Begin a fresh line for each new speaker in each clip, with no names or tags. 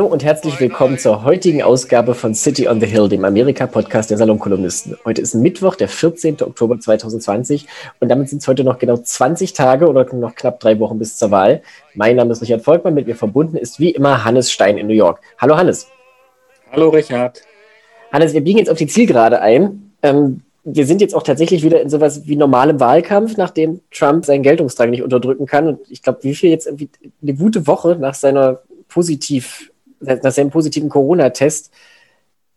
Hallo und herzlich willkommen zur heutigen Ausgabe von City on the Hill, dem Amerika-Podcast der Salonkolumnisten. Heute ist Mittwoch, der 14. Oktober 2020 und damit sind es heute noch genau 20 Tage oder noch knapp drei Wochen bis zur Wahl. Mein Name ist Richard Volkmann, mit mir verbunden ist wie immer Hannes Stein in New York. Hallo Hannes.
Hallo Richard.
Hannes, wir biegen jetzt auf die Zielgerade ein. Ähm, wir sind jetzt auch tatsächlich wieder in sowas wie normalem Wahlkampf, nachdem Trump seinen Geltungsdrang nicht unterdrücken kann. Und ich glaube, wie viel jetzt irgendwie eine gute Woche nach seiner positiv nach seinem positiven Corona-Test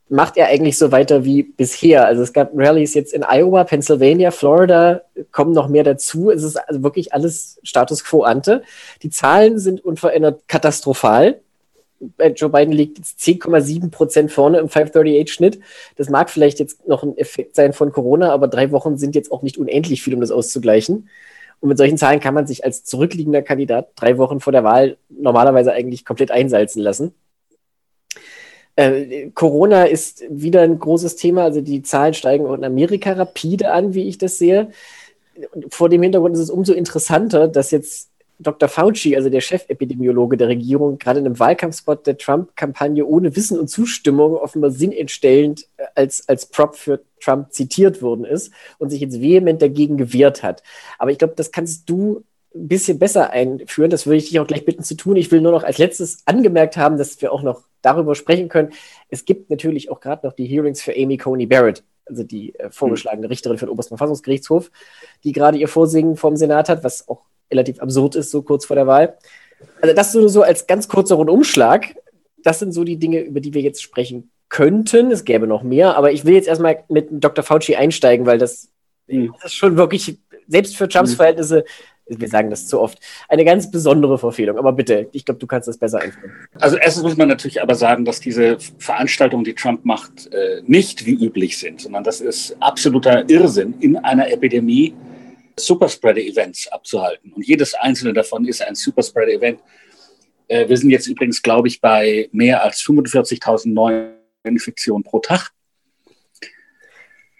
macht er eigentlich so weiter wie bisher. Also es gab Rallyes jetzt in Iowa, Pennsylvania, Florida, kommen noch mehr dazu. Es ist also wirklich alles Status quo ante. Die Zahlen sind unverändert katastrophal. Joe Biden liegt jetzt 10,7 Prozent vorne im 538-Schnitt. Das mag vielleicht jetzt noch ein Effekt sein von Corona, aber drei Wochen sind jetzt auch nicht unendlich viel, um das auszugleichen. Und mit solchen Zahlen kann man sich als zurückliegender Kandidat drei Wochen vor der Wahl normalerweise eigentlich komplett einsalzen lassen. Äh, Corona ist wieder ein großes Thema. Also die Zahlen steigen in Amerika rapide an, wie ich das sehe. Vor dem Hintergrund ist es umso interessanter, dass jetzt Dr. Fauci, also der Chefepidemiologe der Regierung, gerade in einem Wahlkampfspot der Trump-Kampagne ohne Wissen und Zustimmung offenbar sinnentstellend äh, als, als Prop für Trump zitiert worden ist und sich jetzt vehement dagegen gewehrt hat. Aber ich glaube, das kannst du ein bisschen besser einführen. Das würde ich dich auch gleich bitten zu tun. Ich will nur noch als letztes angemerkt haben, dass wir auch noch darüber sprechen können. Es gibt natürlich auch gerade noch die Hearings für Amy Coney Barrett, also die äh, vorgeschlagene Richterin für den obersten Verfassungsgerichtshof, die gerade ihr Vorsingen vom Senat hat, was auch relativ absurd ist, so kurz vor der Wahl. Also das nur so als ganz kurzer Rundumschlag. Das sind so die Dinge, über die wir jetzt sprechen könnten. Es gäbe noch mehr, aber ich will jetzt erstmal mit Dr. Fauci einsteigen, weil das, mhm. das ist schon wirklich, selbst für Trumps. Verhältnisse, wir sagen das zu oft, eine ganz besondere Verfehlung. Aber bitte, ich glaube, du kannst das besser einführen.
Also erstens muss man natürlich aber sagen, dass diese Veranstaltungen, die Trump macht, äh, nicht wie üblich sind, sondern das ist absoluter Irrsinn, in einer Epidemie Superspreader-Events abzuhalten. Und jedes einzelne davon ist ein Superspreader-Event. Äh, wir sind jetzt übrigens, glaube ich, bei mehr als 45.000 neuen Infektionen pro Tag.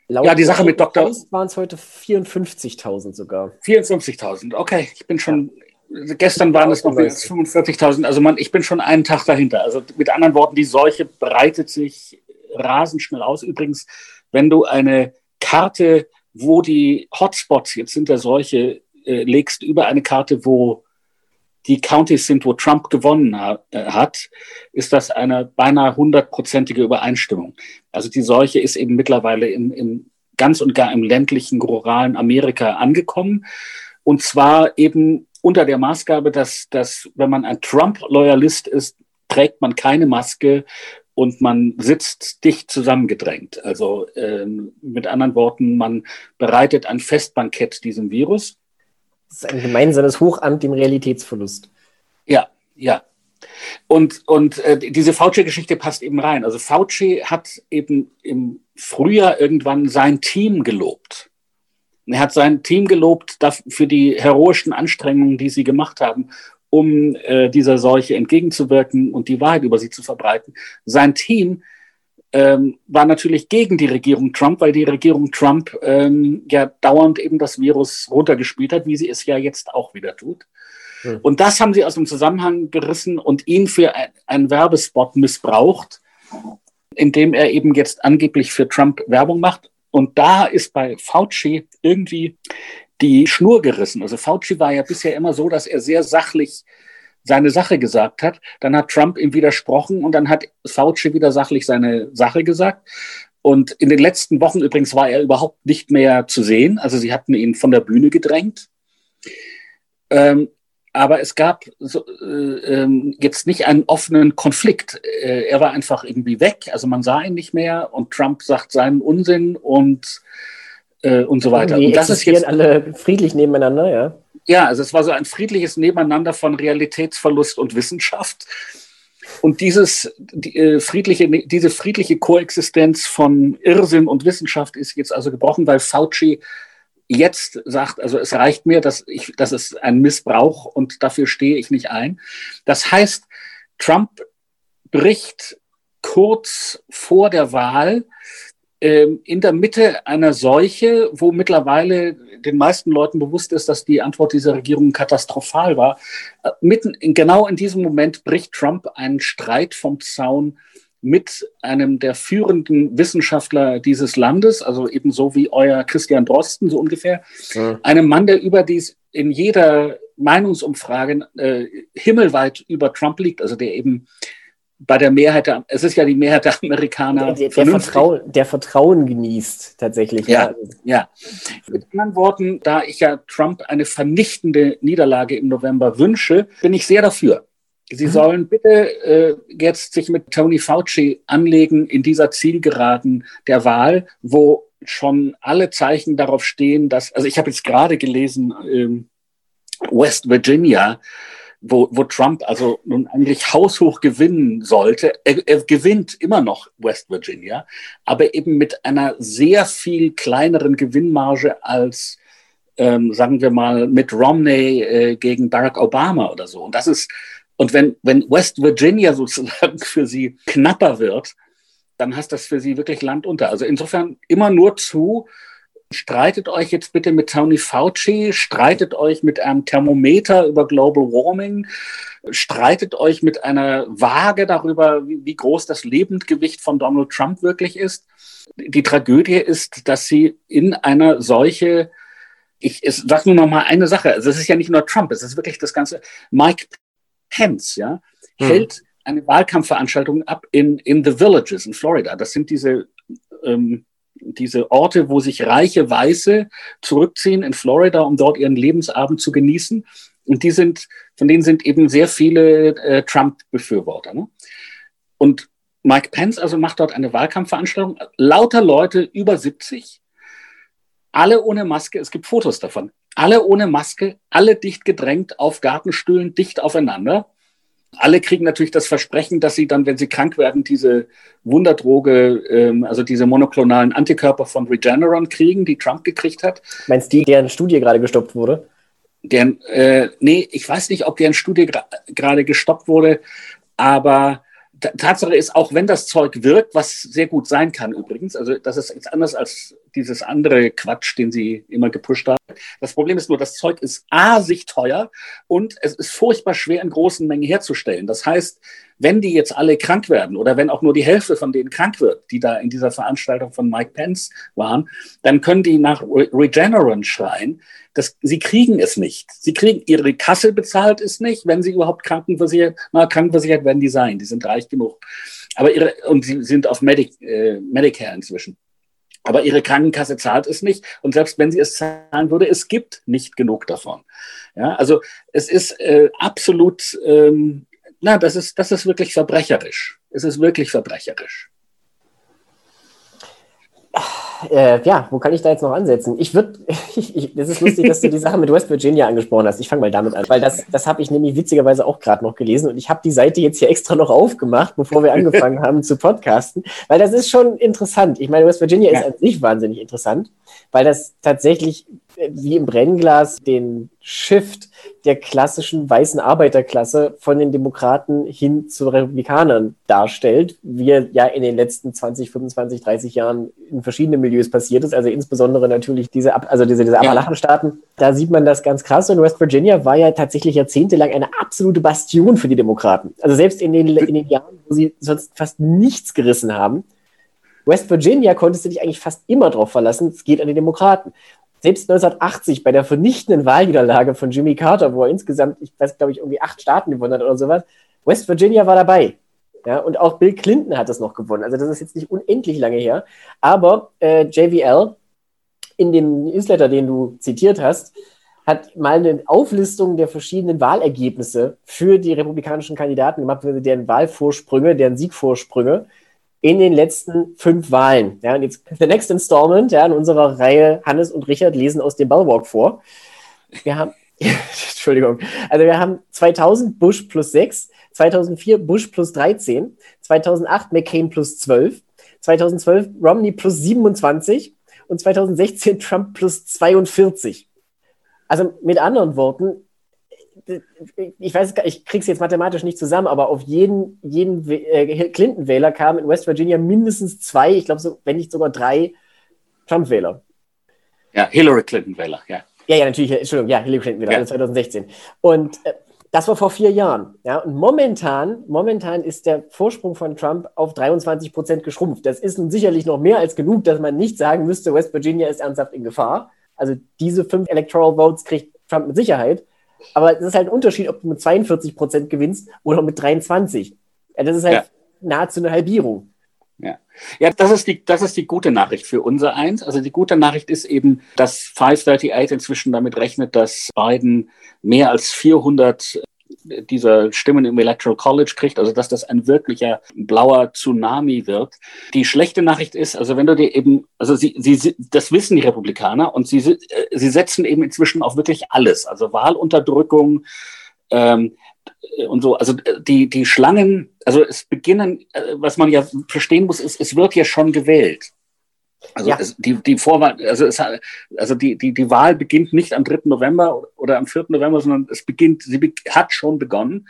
Laut ja, die Sache mit Dr. waren es heute 54.000 sogar.
54.000, okay. Ich bin schon, ja. gestern waren es noch mehr als 45.000. Also man, ich bin schon einen Tag dahinter. Also mit anderen Worten, die Seuche breitet sich rasend schnell aus. Übrigens, wenn du eine Karte, wo die Hotspots jetzt sind der Seuche, äh, legst über eine Karte, wo die Counties sind, wo Trump gewonnen äh, hat, ist das eine beinahe hundertprozentige Übereinstimmung. Also die Seuche ist eben mittlerweile im, im ganz und gar im ländlichen, ruralen Amerika angekommen. Und zwar eben unter der Maßgabe, dass, dass wenn man ein Trump-Loyalist ist, trägt man keine Maske und man sitzt dicht zusammengedrängt. Also ähm, mit anderen Worten, man bereitet ein Festbankett diesem Virus.
Das ist ein gemeinsames Hochamt dem Realitätsverlust.
Ja, ja. Und, und äh, diese Fauci-Geschichte passt eben rein. Also Fauci hat eben im Frühjahr irgendwann sein Team gelobt. Er hat sein Team gelobt für die heroischen Anstrengungen, die sie gemacht haben, um äh, dieser Seuche entgegenzuwirken und die Wahrheit über sie zu verbreiten. Sein Team ähm, war natürlich gegen die Regierung Trump, weil die Regierung Trump ähm, ja dauernd eben das Virus runtergespielt hat, wie sie es ja jetzt auch wieder tut. Hm. Und das haben sie aus dem Zusammenhang gerissen und ihn für ein, einen Werbespot missbraucht, indem er eben jetzt angeblich für Trump Werbung macht. Und da ist bei Fauci irgendwie die Schnur gerissen. Also Fauci war ja bisher immer so, dass er sehr sachlich seine Sache gesagt hat. Dann hat Trump ihm widersprochen und dann hat Fauci wieder sachlich seine Sache gesagt. Und in den letzten Wochen übrigens war er überhaupt nicht mehr zu sehen. Also sie hatten ihn von der Bühne gedrängt. Ähm, aber es gab so, äh, äh, jetzt nicht einen offenen Konflikt. Äh, er war einfach irgendwie weg. Also man sah ihn nicht mehr und Trump sagt seinen Unsinn und, äh, und so weiter.
Die
und
das ist jetzt alle friedlich nebeneinander, ja
ja, also es war so ein friedliches Nebeneinander von Realitätsverlust und Wissenschaft. Und dieses, die, äh, friedliche, diese friedliche Koexistenz von Irrsinn und Wissenschaft ist jetzt also gebrochen, weil Fauci jetzt sagt, also es reicht mir, dass ich, das ist ein Missbrauch und dafür stehe ich nicht ein. Das heißt, Trump bricht kurz vor der Wahl in der Mitte einer Seuche, wo mittlerweile den meisten Leuten bewusst ist, dass die Antwort dieser Regierung katastrophal war. Äh, mitten in, genau in diesem Moment bricht Trump einen Streit vom Zaun mit einem der führenden Wissenschaftler dieses Landes, also ebenso wie euer Christian Drosten, so ungefähr. Ja. Einem Mann, der überdies in jeder Meinungsumfrage äh, himmelweit über Trump liegt, also der eben bei der Mehrheit, der, es ist ja die Mehrheit der Amerikaner.
Der, der, Vertrauen, der Vertrauen genießt tatsächlich.
Ja, ja. Mit anderen Worten, da ich ja Trump eine vernichtende Niederlage im November wünsche, bin ich sehr dafür. Sie mhm. sollen bitte äh, jetzt sich mit Tony Fauci anlegen in dieser Zielgeraden der Wahl, wo schon alle Zeichen darauf stehen, dass, also ich habe jetzt gerade gelesen, ähm, West Virginia, wo, wo Trump also nun eigentlich haushoch gewinnen sollte. Er, er gewinnt immer noch West Virginia, aber eben mit einer sehr viel kleineren Gewinnmarge als, ähm, sagen wir mal, mit Romney äh, gegen Barack Obama oder so. Und das ist, und wenn, wenn West Virginia sozusagen für sie knapper wird, dann hast das für sie wirklich Land unter. Also insofern immer nur zu, Streitet euch jetzt bitte mit Tony Fauci, streitet euch mit einem Thermometer über Global Warming, streitet euch mit einer Waage darüber, wie, groß das Lebendgewicht von Donald Trump wirklich ist. Die Tragödie ist, dass sie in einer solche, ich sage nur noch mal eine Sache, also es ist ja nicht nur Trump, es ist wirklich das ganze, Mike Pence, ja, hm. hält eine Wahlkampfveranstaltung ab in, in The Villages in Florida. Das sind diese ähm, diese Orte, wo sich reiche Weiße zurückziehen in Florida, um dort ihren Lebensabend zu genießen. Und die sind, von denen sind eben sehr viele äh, Trump-Befürworter. Ne? Und Mike Pence also macht dort eine Wahlkampfveranstaltung. Lauter Leute über 70, alle ohne Maske. Es gibt Fotos davon. Alle ohne Maske, alle dicht gedrängt auf Gartenstühlen, dicht aufeinander alle kriegen natürlich das Versprechen, dass sie dann, wenn sie krank werden, diese Wunderdroge, ähm, also diese monoklonalen Antikörper von Regeneron kriegen, die Trump gekriegt hat.
Meinst du, deren Studie gerade gestoppt wurde?
Deren, äh, nee, ich weiß nicht, ob deren Studie gerade gestoppt wurde, aber Tatsache ist, auch wenn das Zeug wirkt, was sehr gut sein kann übrigens, also das ist jetzt anders als dieses andere Quatsch, den sie immer gepusht haben. Das Problem ist nur, das Zeug ist A, sich teuer und es ist furchtbar schwer in großen Mengen herzustellen. Das heißt, wenn die jetzt alle krank werden oder wenn auch nur die Hälfte von denen krank wird, die da in dieser Veranstaltung von Mike Pence waren, dann können die nach Regeneron schreien. Das, sie kriegen es nicht. Sie kriegen ihre Kasse bezahlt es nicht, wenn sie überhaupt krankenversichert, mal krankenversichert werden die sein. Die sind reich genug. Aber ihre, und sie sind auf Medic, äh, Medicare inzwischen. Aber ihre Krankenkasse zahlt es nicht. Und selbst wenn sie es zahlen würde, es gibt nicht genug davon. Ja, also es ist äh, absolut, ähm, na, das ist, das ist wirklich verbrecherisch. Es ist wirklich verbrecherisch.
Äh, ja, wo kann ich da jetzt noch ansetzen? Ich würde, das ist lustig, dass du die Sache mit West Virginia angesprochen hast. Ich fange mal damit an, weil das, das habe ich nämlich witzigerweise auch gerade noch gelesen und ich habe die Seite jetzt hier extra noch aufgemacht, bevor wir angefangen haben zu podcasten, weil das ist schon interessant. Ich meine, West Virginia ja. ist an sich wahnsinnig interessant, weil das tatsächlich wie im Brennglas den Shift der klassischen weißen Arbeiterklasse von den Demokraten hin zu Republikanern darstellt, wie er ja in den letzten 20, 25, 30 Jahren in verschiedenen Milieus passiert ist, also insbesondere natürlich diese, also diese, diese Appalachenstaaten. Da sieht man das ganz krass. Und West Virginia war ja tatsächlich jahrzehntelang eine absolute Bastion für die Demokraten. Also selbst in den, in den Jahren, wo sie sonst fast nichts gerissen haben, West Virginia konntest du dich eigentlich fast immer darauf verlassen, es geht an die Demokraten selbst 1980 bei der vernichtenden Wahlniederlage von Jimmy Carter, wo er insgesamt, ich weiß, glaube ich, irgendwie acht Staaten gewonnen hat oder sowas, West Virginia war dabei. Ja, und auch Bill Clinton hat das noch gewonnen. Also das ist jetzt nicht unendlich lange her. Aber äh, JVL in dem Newsletter, den du zitiert hast, hat mal eine Auflistung der verschiedenen Wahlergebnisse für die republikanischen Kandidaten gemacht, deren Wahlvorsprünge, deren Siegvorsprünge in den letzten fünf Wahlen. Ja, und jetzt the next installment ja, in unserer Reihe Hannes und Richard lesen aus dem Ballwalk vor. Wir haben, Entschuldigung, also wir haben 2000 Bush plus 6, 2004 Bush plus 13, 2008 McCain plus 12, 2012 Romney plus 27 und 2016 Trump plus 42. Also mit anderen Worten, ich weiß, ich krieg's jetzt mathematisch nicht zusammen, aber auf jeden, jeden äh, Clinton-Wähler kamen in West Virginia mindestens zwei, ich glaube, so, wenn nicht sogar drei Trump-Wähler.
Ja, Hillary Clinton-Wähler, ja.
Ja, ja, natürlich, Entschuldigung, ja, Hillary Clinton-Wähler, ja. 2016. Und äh, das war vor vier Jahren. Ja, und momentan, momentan ist der Vorsprung von Trump auf 23 Prozent geschrumpft. Das ist nun sicherlich noch mehr als genug, dass man nicht sagen müsste, West Virginia ist ernsthaft in Gefahr. Also diese fünf Electoral Votes kriegt Trump mit Sicherheit. Aber es ist halt ein Unterschied, ob du mit 42 Prozent gewinnst oder mit 23. Ja, das ist halt ja. nahezu eine Halbierung.
Ja. ja, das ist, die, das ist die gute Nachricht für unser Eins. Also die gute Nachricht ist eben, dass 538 inzwischen damit rechnet, dass Biden mehr als 400 dieser Stimmen im Electoral College kriegt, also dass das ein wirklicher blauer Tsunami wird. Die schlechte Nachricht ist, also wenn du dir eben, also sie, sie, das wissen die Republikaner und sie, sie setzen eben inzwischen auf wirklich alles, also Wahlunterdrückung ähm, und so, also die, die Schlangen, also es beginnen, äh, was man ja verstehen muss, ist, es wird ja schon gewählt. Also ja. es, die, die Vorwahl, also, es, also die, die, die Wahl beginnt nicht am 3. November oder am 4. November, sondern es beginnt, sie be hat schon begonnen.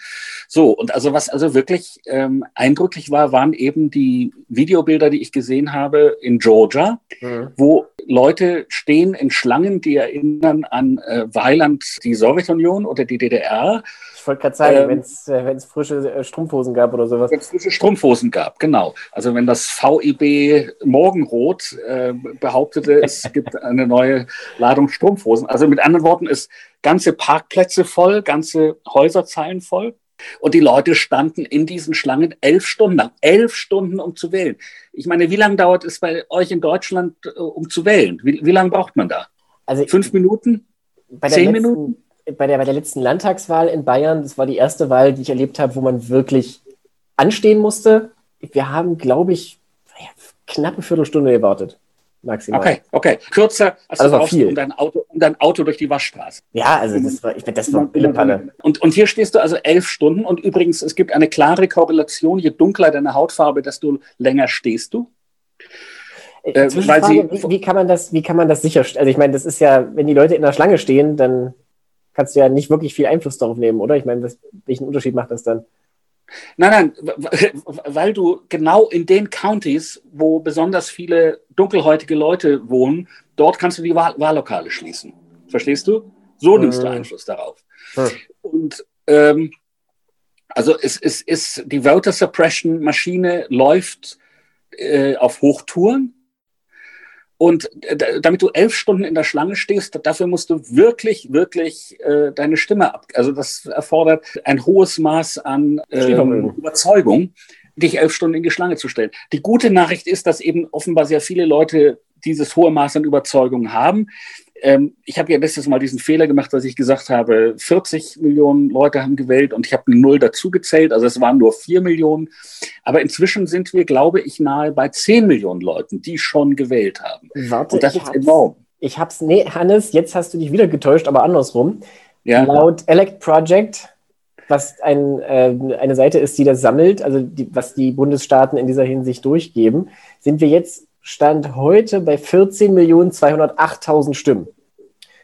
So, und also was also wirklich ähm, eindrücklich war, waren eben die Videobilder, die ich gesehen habe in Georgia, mhm. wo Leute stehen in Schlangen, die erinnern an äh, Weiland, die Sowjetunion oder die DDR.
Ich wollte gerade sagen, ähm, wenn es äh, frische äh, Strumpfhosen gab oder sowas.
Wenn es frische Strumpfhosen gab, genau. Also wenn das VIB Morgenrot äh, behauptete, es gibt eine neue Ladung Strumpfhosen. Also mit anderen Worten, ist ganze Parkplätze voll, ganze Häuserzeilen voll. Und die Leute standen in diesen Schlangen elf Stunden lang. Elf Stunden, um zu wählen. Ich meine, wie lange dauert es bei euch in Deutschland, äh, um zu wählen? Wie, wie lange braucht man da? Also Fünf Minuten?
Zehn letzten, Minuten? Bei der, bei der letzten Landtagswahl in Bayern, das war die erste Wahl, die ich erlebt habe, wo man wirklich anstehen musste. Wir haben, glaube ich, knappe Viertelstunde gewartet. Maximal.
Okay, okay. Kürzer
als also du viel.
um dein, Auto, um dein Auto durch die Waschstraße.
Ja, also das war, ich, das war Pillepanne.
Und, und hier stehst du also elf Stunden und übrigens, es gibt eine klare Korrelation, je dunkler deine Hautfarbe, desto länger stehst du.
Äh, äh weil sie, wie, wie, kann man das, wie kann man das sicherstellen? Also ich meine, das ist ja, wenn die Leute in der Schlange stehen, dann kannst du ja nicht wirklich viel Einfluss darauf nehmen, oder? Ich meine, was, welchen Unterschied macht das dann?
Nein, nein, weil du genau in den Counties, wo besonders viele dunkelhäutige Leute wohnen, dort kannst du die Wahl Wahllokale schließen. Verstehst du? So nimmst du äh. Einfluss darauf. Hm. Und ähm, also es, es ist die Voter Suppression Maschine läuft äh, auf Hochtouren und äh, damit du elf Stunden in der Schlange stehst, dafür musst du wirklich, wirklich äh, deine Stimme ab. Also das erfordert ein hohes Maß an äh, Überzeugung, dich elf Stunden in die Schlange zu stellen. Die gute Nachricht ist, dass eben offenbar sehr viele Leute dieses hohe Maß an Überzeugung haben ähm, ich habe ja letztes Mal diesen Fehler gemacht, dass ich gesagt habe, 40 Millionen Leute haben gewählt und ich habe eine Null dazu gezählt, also es waren nur 4 Millionen. Aber inzwischen sind wir, glaube ich, nahe bei 10 Millionen Leuten, die schon gewählt haben.
Warte, und das ist enorm. Ich hab's, nee, Hannes, jetzt hast du dich wieder getäuscht, aber andersrum. Ja. Laut Elect Project, was ein, äh, eine Seite ist, die das sammelt, also die, was die Bundesstaaten in dieser Hinsicht durchgeben, sind wir jetzt Stand heute bei 14.208.000 Stimmen,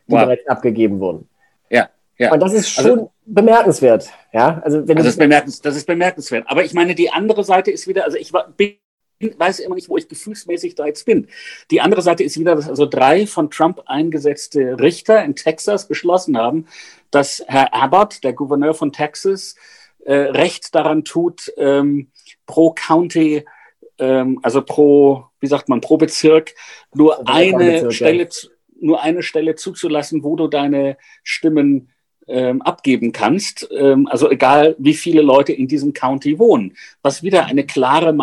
die wow. bereits abgegeben wurden.
Ja, ja.
Und das ist also schon also, bemerkenswert. Ja,
also wenn das, ist bemerkens, das ist bemerkenswert. Aber ich meine, die andere Seite ist wieder, also ich war, bin, weiß immer nicht, wo ich gefühlsmäßig da jetzt bin. Die andere Seite ist wieder, dass also drei von Trump eingesetzte Richter in Texas beschlossen haben, dass Herr Abbott, der Gouverneur von Texas, äh, Recht daran tut, ähm, pro County ähm, also pro, wie sagt man, pro Bezirk nur also eine Bezirk, Stelle, ja. Nur eine Stelle zuzulassen, wo du deine Stimmen ähm, abgeben kannst. Ähm, also egal, wie viele Leute in diesem County wohnen, was wieder eine klare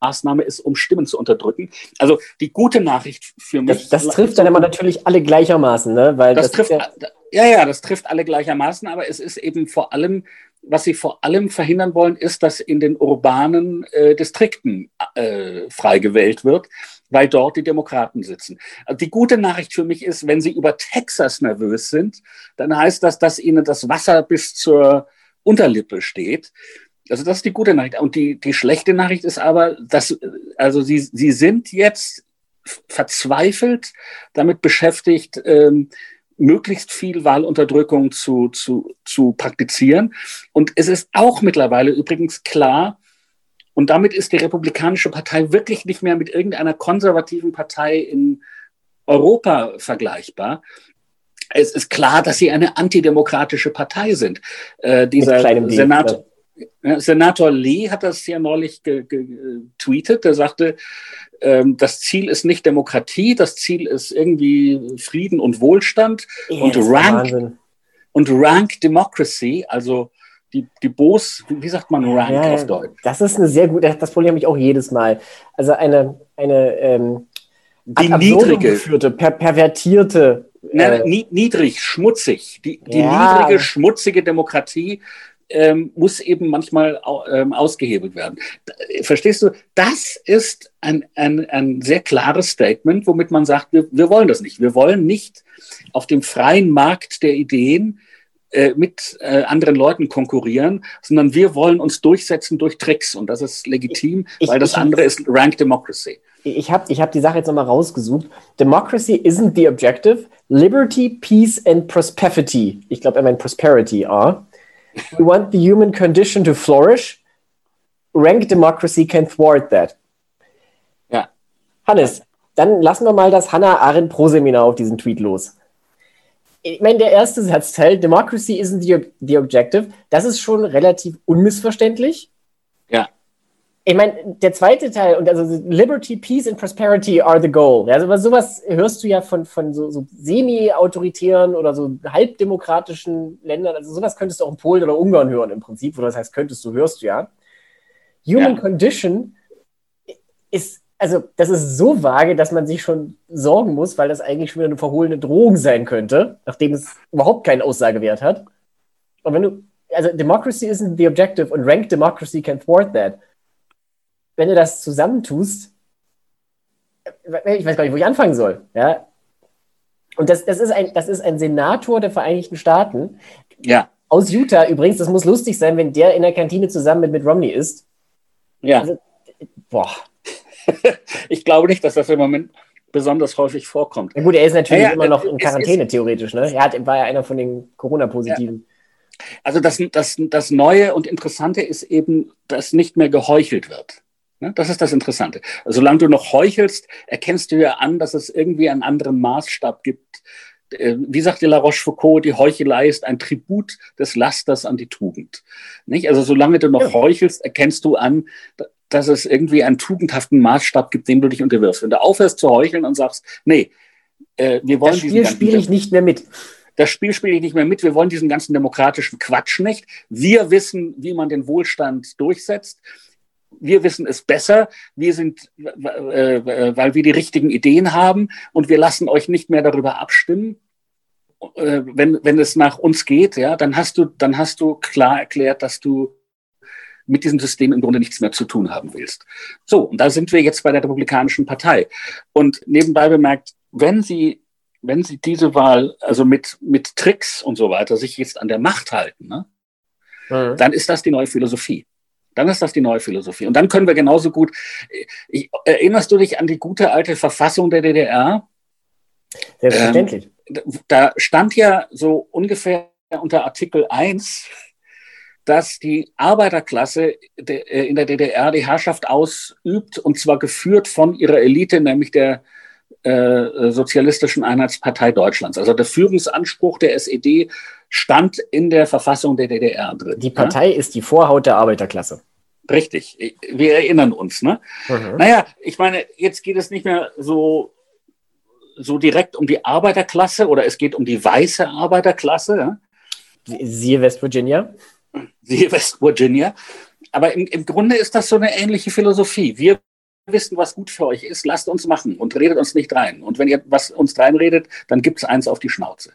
Maßnahme ist, um Stimmen zu unterdrücken. Also die gute Nachricht für mich.
Das, das trifft dann immer natürlich alle gleichermaßen, ne?
Weil das, das trifft, ja, ja, ja, das trifft alle gleichermaßen, aber es ist eben vor allem was sie vor allem verhindern wollen, ist, dass in den urbanen äh, Distrikten äh, frei gewählt wird, weil dort die Demokraten sitzen. Also die gute Nachricht für mich ist, wenn sie über Texas nervös sind, dann heißt das, dass ihnen das Wasser bis zur Unterlippe steht. Also das ist die gute Nachricht. Und die, die schlechte Nachricht ist aber, dass also sie, sie sind jetzt verzweifelt damit beschäftigt, ähm, möglichst viel Wahlunterdrückung zu, zu, zu praktizieren. Und es ist auch mittlerweile übrigens klar, und damit ist die Republikanische Partei wirklich nicht mehr mit irgendeiner konservativen Partei in Europa vergleichbar. Es ist klar, dass sie eine antidemokratische Partei sind. Äh, dieser Senator, ja. Senator Lee hat das ja neulich getweetet. Der sagte, ähm, das Ziel ist nicht Demokratie, das Ziel ist irgendwie Frieden und Wohlstand ja, und Rank und Rank Democracy, also die, die Bos, wie sagt man Rank ja, auf Deutsch?
Das ist eine sehr gute, das Problem habe ich auch jedes Mal. Also eine, eine ähm,
die niedrige,
geführte, per, pervertierte.
Äh, niedrig, schmutzig. Die, die ja. niedrige, schmutzige Demokratie ähm, muss eben manchmal ähm, ausgehebelt werden. Verstehst du? Das ist ein, ein, ein sehr klares Statement, womit man sagt, wir, wir wollen das nicht. Wir wollen nicht auf dem freien Markt der Ideen äh, mit äh, anderen Leuten konkurrieren, sondern wir wollen uns durchsetzen durch Tricks und das ist legitim, ich, weil das ich, andere ist Rank Democracy.
Ich habe ich hab die Sache jetzt nochmal rausgesucht. Democracy isn't the objective. Liberty, Peace and Prosperity. Ich glaube, er meint Prosperity are. We want the human condition to flourish. Rank democracy can thwart that.
Ja.
Hannes, dann lassen wir mal das Hannah Arendt Pro-Seminar auf diesen Tweet los. Ich meine, der erste Satzteil, Democracy isn't the, the objective, das ist schon relativ unmissverständlich.
Ja
ich meine, der zweite Teil, und also Liberty, Peace and Prosperity are the goal. Also sowas hörst du ja von, von so, so semi-autoritären oder so halbdemokratischen Ländern. Also sowas könntest du auch in Polen oder Ungarn hören im Prinzip, wo das heißt, könntest du, hörst du ja. Human ja. Condition ist, also das ist so vage, dass man sich schon sorgen muss, weil das eigentlich schon wieder eine verhohlene Drohung sein könnte, nachdem es überhaupt keinen Aussagewert hat. Und wenn du, also Democracy isn't the objective und Rank Democracy can thwart that wenn du das zusammentust, ich weiß gar nicht, wo ich anfangen soll. Ja? Und das, das, ist ein, das ist ein Senator der Vereinigten Staaten.
Ja.
Aus Utah übrigens. Das muss lustig sein, wenn der in der Kantine zusammen mit Mitt Romney ist.
Ja. Also, boah. ich glaube nicht, dass das im Moment besonders häufig vorkommt.
Ja gut, er ist natürlich ja, ja, immer noch in Quarantäne ist, theoretisch. Ne? Er hat, war ja einer von den Corona-Positiven.
Also das, das, das Neue und Interessante ist eben, dass nicht mehr geheuchelt wird. Ne? Das ist das Interessante. Solange du noch heuchelst, erkennst du ja an, dass es irgendwie einen anderen Maßstab gibt. Äh, wie sagte La Rochefoucauld, die Heuchelei ist ein Tribut des Lasters an die Tugend. Nicht? Also solange du noch heuchelst, erkennst du an, dass es irgendwie einen tugendhaften Maßstab gibt, dem du dich unterwirfst. Wenn du aufhörst zu heucheln und sagst, nee, äh, wir wollen
das Spiel spiele ich nicht mehr mit.
Das Spiel spiele ich nicht mehr mit. Wir wollen diesen ganzen demokratischen Quatsch nicht. Wir wissen, wie man den Wohlstand durchsetzt wir wissen es besser, wir sind, äh, weil wir die richtigen Ideen haben und wir lassen euch nicht mehr darüber abstimmen. Äh, wenn, wenn es nach uns geht, ja, dann hast du, dann hast du klar erklärt, dass du mit diesem System im Grunde nichts mehr zu tun haben willst. So, und da sind wir jetzt bei der Republikanischen Partei. Und nebenbei bemerkt, wenn sie, wenn sie diese Wahl, also mit, mit Tricks und so weiter, sich jetzt an der Macht halten, ne, mhm. dann ist das die neue Philosophie. Dann ist das die neue Philosophie. Und dann können wir genauso gut. Ich, erinnerst du dich an die gute alte Verfassung der DDR?
Selbstverständlich.
Ähm, da stand ja so ungefähr unter Artikel 1, dass die Arbeiterklasse äh, in der DDR die Herrschaft ausübt und zwar geführt von ihrer Elite, nämlich der äh, Sozialistischen Einheitspartei Deutschlands. Also der Führungsanspruch der SED stand in der Verfassung der DDR drin.
Die Partei ja? ist die Vorhaut der Arbeiterklasse.
Richtig, wir erinnern uns. Ne? Mhm. Naja, ich meine, jetzt geht es nicht mehr so, so direkt um die Arbeiterklasse oder es geht um die weiße Arbeiterklasse. Ja?
Siehe West Virginia.
Siehe West Virginia. Aber im, im Grunde ist das so eine ähnliche Philosophie. Wir wissen, was gut für euch ist, lasst uns machen und redet uns nicht rein. Und wenn ihr was uns reinredet, dann gibt es eins auf die Schnauze.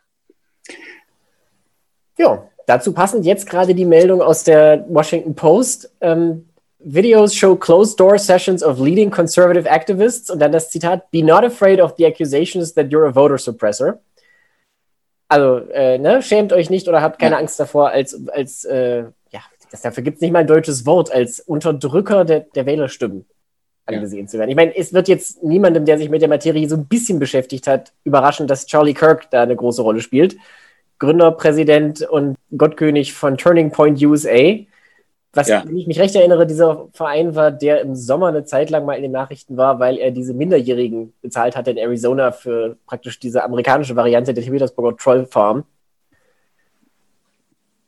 Ja, Dazu passend jetzt gerade die Meldung aus der Washington Post. Ähm, Videos show closed door sessions of leading conservative activists und dann das Zitat: Be not afraid of the accusations that you're a voter suppressor. Also, äh, ne, schämt euch nicht oder habt keine ja. Angst davor, als, als äh, ja, das, dafür gibt es nicht mal ein deutsches Wort, als Unterdrücker der, der Wählerstimmen. angesehen ja. zu werden. Ich meine, es wird jetzt niemandem, der sich mit der Materie so ein bisschen beschäftigt hat, überraschen, dass Charlie Kirk da eine große Rolle spielt. Gründer, Präsident und Gottkönig von Turning Point USA. Was, ja. wenn ich mich recht erinnere, dieser Verein war, der im Sommer eine Zeit lang mal in den Nachrichten war, weil er diese Minderjährigen bezahlt hatte in Arizona für praktisch diese amerikanische Variante der Petersburger Troll Farm.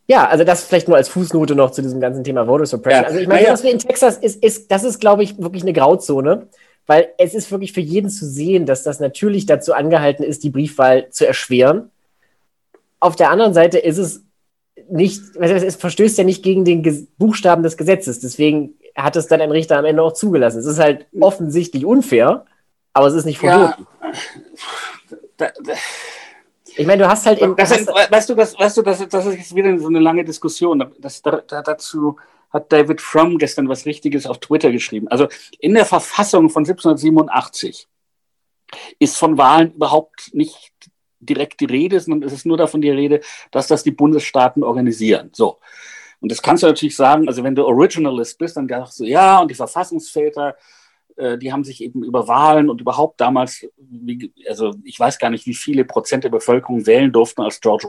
Ja, also das vielleicht nur als Fußnote noch zu diesem ganzen Thema Voter Suppression. Ja. Also ich meine, ja. was wir in Texas ist, ist, das ist, glaube ich, wirklich eine Grauzone, weil es ist wirklich für jeden zu sehen, dass das natürlich dazu angehalten ist, die Briefwahl zu erschweren. Auf der anderen Seite ist es nicht, es verstößt ja nicht gegen den Buchstaben des Gesetzes. Deswegen hat es dann ein Richter am Ende auch zugelassen. Es ist halt offensichtlich unfair, aber es ist nicht verboten. Ja. Ich meine, du hast halt
eben. Das ist, weißt du, das, weißt du das, das ist jetzt wieder so eine lange Diskussion. Das, da, dazu hat David Fromm gestern was Richtiges auf Twitter geschrieben. Also in der Verfassung von 1787 ist von Wahlen überhaupt nicht direkt die Rede, sondern es ist nur davon die Rede, dass das die Bundesstaaten organisieren. So. Und das kannst du natürlich sagen, also wenn du Originalist bist, dann sagst du, ja, und die Verfassungsväter äh, die haben sich eben über Wahlen und überhaupt damals, also ich weiß gar nicht, wie viele Prozent der Bevölkerung wählen durften, als George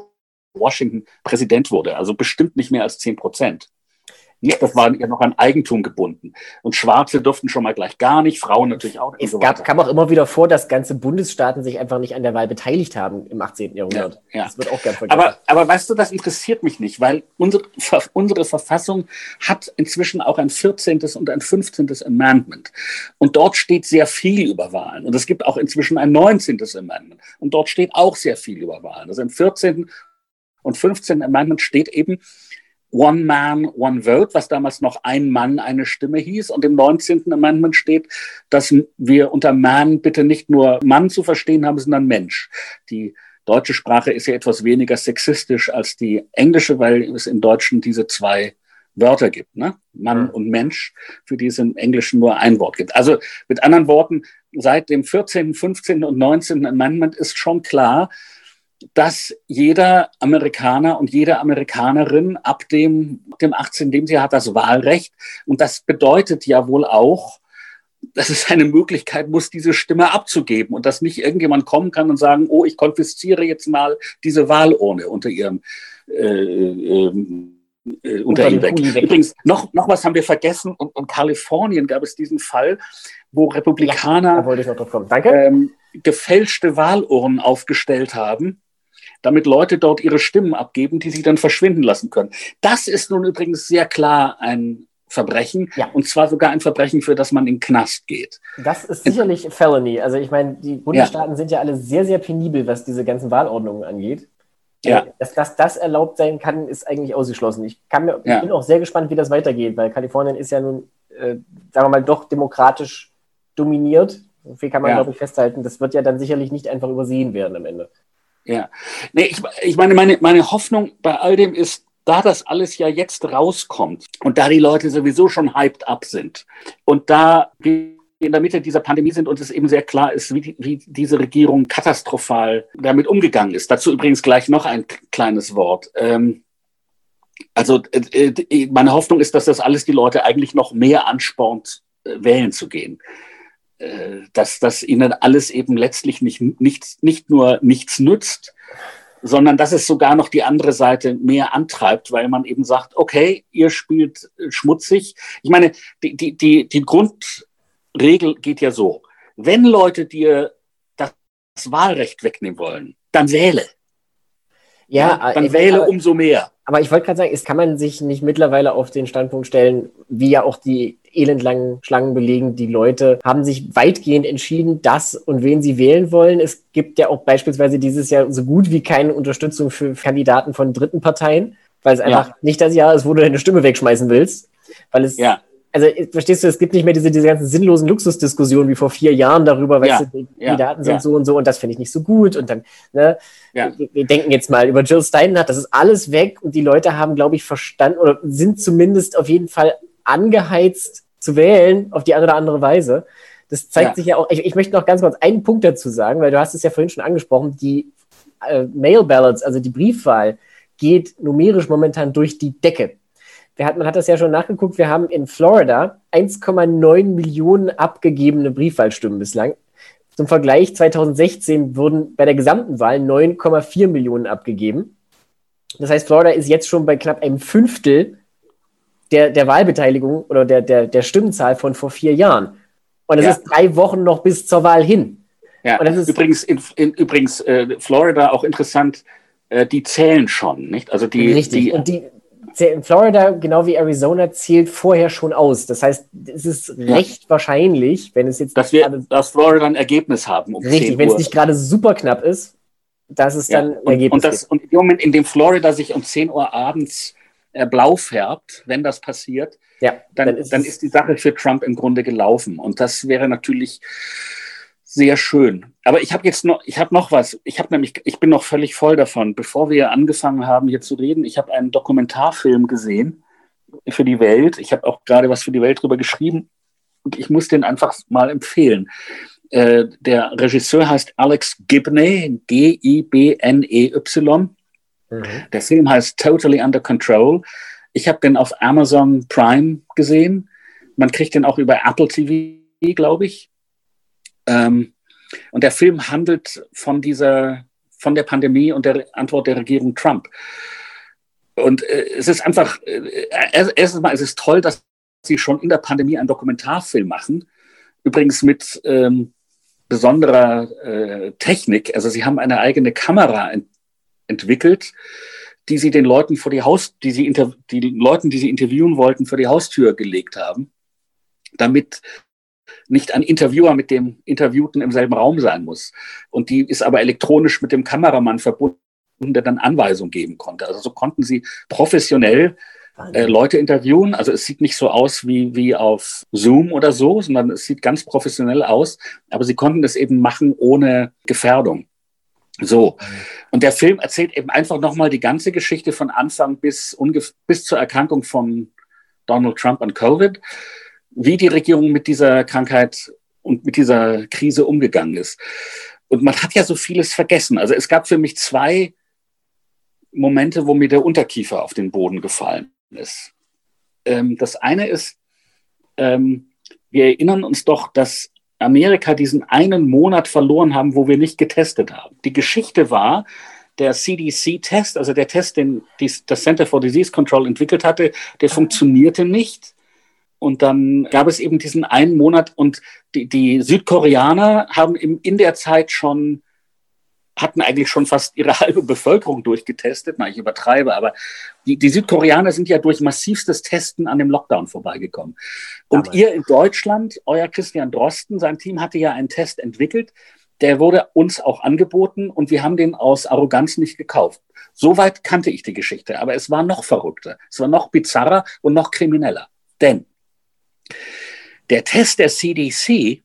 Washington Präsident wurde. Also bestimmt nicht mehr als zehn Prozent. Das war ja noch an Eigentum gebunden. Und Schwarze durften schon mal gleich gar nicht, Frauen natürlich auch.
Es so gab, kam auch immer wieder vor, dass ganze Bundesstaaten sich einfach nicht an der Wahl beteiligt haben im 18. Jahrhundert.
Ja, ja. Das wird auch gern vergessen. Aber, aber weißt du, das interessiert mich nicht, weil unsere, unsere Verfassung hat inzwischen auch ein 14. und ein 15. Amendment. Und dort steht sehr viel über Wahlen. Und es gibt auch inzwischen ein 19. Amendment. Und dort steht auch sehr viel über Wahlen. Also im 14. und 15. Amendment steht eben, One Man, One Vote, was damals noch ein Mann, eine Stimme hieß. Und im 19. Amendment steht, dass wir unter Man bitte nicht nur Mann zu verstehen haben, sondern Mensch. Die deutsche Sprache ist ja etwas weniger sexistisch als die englische, weil es im Deutschen diese zwei Wörter gibt, ne? Mann mhm. und Mensch, für die es im Englischen nur ein Wort gibt. Also mit anderen Worten, seit dem 14., 15. und 19. Amendment ist schon klar, dass jeder Amerikaner und jede Amerikanerin ab dem, dem 18. Lebensjahr hat das Wahlrecht. Und das bedeutet ja wohl auch, dass es eine Möglichkeit muss, diese Stimme abzugeben und dass nicht irgendjemand kommen kann und sagen, oh, ich konfisziere jetzt mal diese Wahlurne unter ihrem äh, äh, äh, unter ihm weg. weg. Übrigens, noch, noch was haben wir vergessen. In, in Kalifornien gab es diesen Fall, wo Republikaner
ja,
ähm, gefälschte Wahlurnen aufgestellt haben damit Leute dort ihre Stimmen abgeben, die sie dann verschwinden lassen können. Das ist nun übrigens sehr klar ein Verbrechen ja. und zwar sogar ein Verbrechen, für das man in den Knast geht.
Das ist sicherlich Felony. Also ich meine, die Bundesstaaten ja. sind ja alle sehr, sehr penibel, was diese ganzen Wahlordnungen angeht. Ja. Äh, dass, dass das erlaubt sein kann, ist eigentlich ausgeschlossen. Ich, mir, ja. bin auch sehr gespannt, wie das weitergeht, weil Kalifornien ist ja nun, äh, sagen wir mal, doch demokratisch dominiert. So viel kann man, ja. glaube ich, festhalten. Das wird ja dann sicherlich nicht einfach übersehen werden am Ende.
Ja, nee, ich, ich meine, meine, meine Hoffnung bei all dem ist, da das alles ja jetzt rauskommt und da die Leute sowieso schon hyped up sind und da wir in der Mitte dieser Pandemie sind und es eben sehr klar ist, wie, wie diese Regierung katastrophal damit umgegangen ist. Dazu übrigens gleich noch ein kleines Wort. Ähm, also äh, äh meine Hoffnung ist, dass das alles die Leute eigentlich noch mehr anspornt, äh, wählen zu gehen. Äh, dass das ihnen alles eben letztlich nicht, nicht, nicht nur nichts nützt, sondern dass es sogar noch die andere Seite mehr antreibt, weil man eben sagt, okay, ihr spielt schmutzig. Ich meine, die, die, die, die Grundregel geht ja so, wenn Leute dir das Wahlrecht wegnehmen wollen, dann wähle. Ja, ja dann wähle aber, umso mehr.
Aber ich wollte gerade sagen, es kann man sich nicht mittlerweile auf den Standpunkt stellen, wie ja auch die elendlangen Schlangen belegen. Die Leute haben sich weitgehend entschieden, das und wen sie wählen wollen. Es gibt ja auch beispielsweise dieses Jahr so gut wie keine Unterstützung für Kandidaten von dritten Parteien, weil es einfach ja. nicht das Jahr ist, wo du deine Stimme wegschmeißen willst. Weil es ja also verstehst du, es gibt nicht mehr diese, diese ganzen sinnlosen Luxusdiskussionen wie vor vier Jahren darüber, weißt ja, du, die, ja, Daten sind ja. so und so und das finde ich nicht so gut und dann, ne, ja. wir, wir denken jetzt mal über Jill Steinhardt, das ist alles weg und die Leute haben, glaube ich, verstanden oder sind zumindest auf jeden Fall angeheizt zu wählen auf die eine oder andere Weise. Das zeigt ja. sich ja auch, ich, ich möchte noch ganz kurz einen Punkt dazu sagen, weil du hast es ja vorhin schon angesprochen, die äh, Mail Ballots, also die Briefwahl, geht numerisch momentan durch die Decke. Hat, man hat das ja schon nachgeguckt, wir haben in Florida 1,9 Millionen abgegebene Briefwahlstimmen bislang. Zum Vergleich, 2016 wurden bei der gesamten Wahl 9,4 Millionen abgegeben. Das heißt, Florida ist jetzt schon bei knapp einem Fünftel der, der Wahlbeteiligung oder der, der, der Stimmenzahl von vor vier Jahren. Und es ja. ist drei Wochen noch bis zur Wahl hin.
Ja, übrigens, in, in, übrigens äh, Florida auch interessant, äh, die zählen schon, nicht?
Also die, Richtig. Die, und die, in Florida, genau wie Arizona, zählt vorher schon aus. Das heißt, es ist ja. recht wahrscheinlich, wenn es jetzt.
Dass, wir, grade, dass Florida ein Ergebnis haben.
Um richtig, wenn es nicht gerade super knapp ist, dass es ja. dann
ein Ergebnis und, das, gibt. Und im Moment, in dem Florida sich um 10 Uhr abends blau färbt, wenn das passiert, ja, dann, dann, ist, dann ist die Sache für Trump im Grunde gelaufen. Und das wäre natürlich sehr schön. Aber ich habe jetzt noch, ich habe noch was. Ich habe nämlich, ich bin noch völlig voll davon. Bevor wir angefangen haben, hier zu reden, ich habe einen Dokumentarfilm gesehen für die Welt. Ich habe auch gerade was für die Welt drüber geschrieben und ich muss den einfach mal empfehlen. Äh, der Regisseur heißt Alex Gibney, G-I-B-N-E-Y. Mhm. Der Film heißt Totally Under Control. Ich habe den auf Amazon Prime gesehen. Man kriegt den auch über Apple TV, glaube ich. Ähm, und der Film handelt von dieser, von der Pandemie und der Antwort der Regierung Trump. Und äh, es ist einfach, äh, erstens mal, es ist toll, dass sie schon in der Pandemie einen Dokumentarfilm machen. Übrigens mit ähm, besonderer äh, Technik. Also sie haben eine eigene Kamera ent entwickelt, die sie den Leuten vor die Haus, die sie inter die Leuten, die sie interviewen wollten, vor die Haustür gelegt haben, damit nicht ein Interviewer mit dem Interviewten im selben Raum sein muss. Und die ist aber elektronisch mit dem Kameramann verbunden, der dann Anweisungen geben konnte. Also so konnten sie professionell äh, Leute interviewen. Also es sieht nicht so aus wie, wie auf Zoom oder so, sondern es sieht ganz professionell aus. Aber sie konnten das eben machen ohne Gefährdung. So. Und der Film erzählt eben einfach nochmal die ganze Geschichte von Anfang bis, bis zur Erkrankung von Donald Trump an Covid wie die Regierung mit dieser Krankheit und mit dieser Krise umgegangen ist. Und man hat ja so vieles vergessen. Also es gab für mich zwei Momente, wo mir der Unterkiefer auf den Boden gefallen ist. Ähm, das eine ist, ähm, wir erinnern uns doch, dass Amerika diesen einen Monat verloren haben, wo wir nicht getestet haben. Die Geschichte war, der CDC-Test, also der Test, den das Center for Disease Control entwickelt hatte, der funktionierte nicht. Und dann gab es eben diesen einen Monat und die, die Südkoreaner haben im, in der Zeit schon, hatten eigentlich schon fast ihre halbe Bevölkerung durchgetestet. Na, ich übertreibe, aber die, die Südkoreaner sind ja durch massivstes Testen an dem Lockdown vorbeigekommen. Und Damals. ihr in Deutschland, euer Christian Drosten, sein Team hatte ja einen Test entwickelt, der wurde uns auch angeboten und wir haben den aus Arroganz nicht gekauft. Soweit kannte ich die Geschichte, aber es war noch verrückter, es war noch bizarrer und noch krimineller. Denn der Test der CDC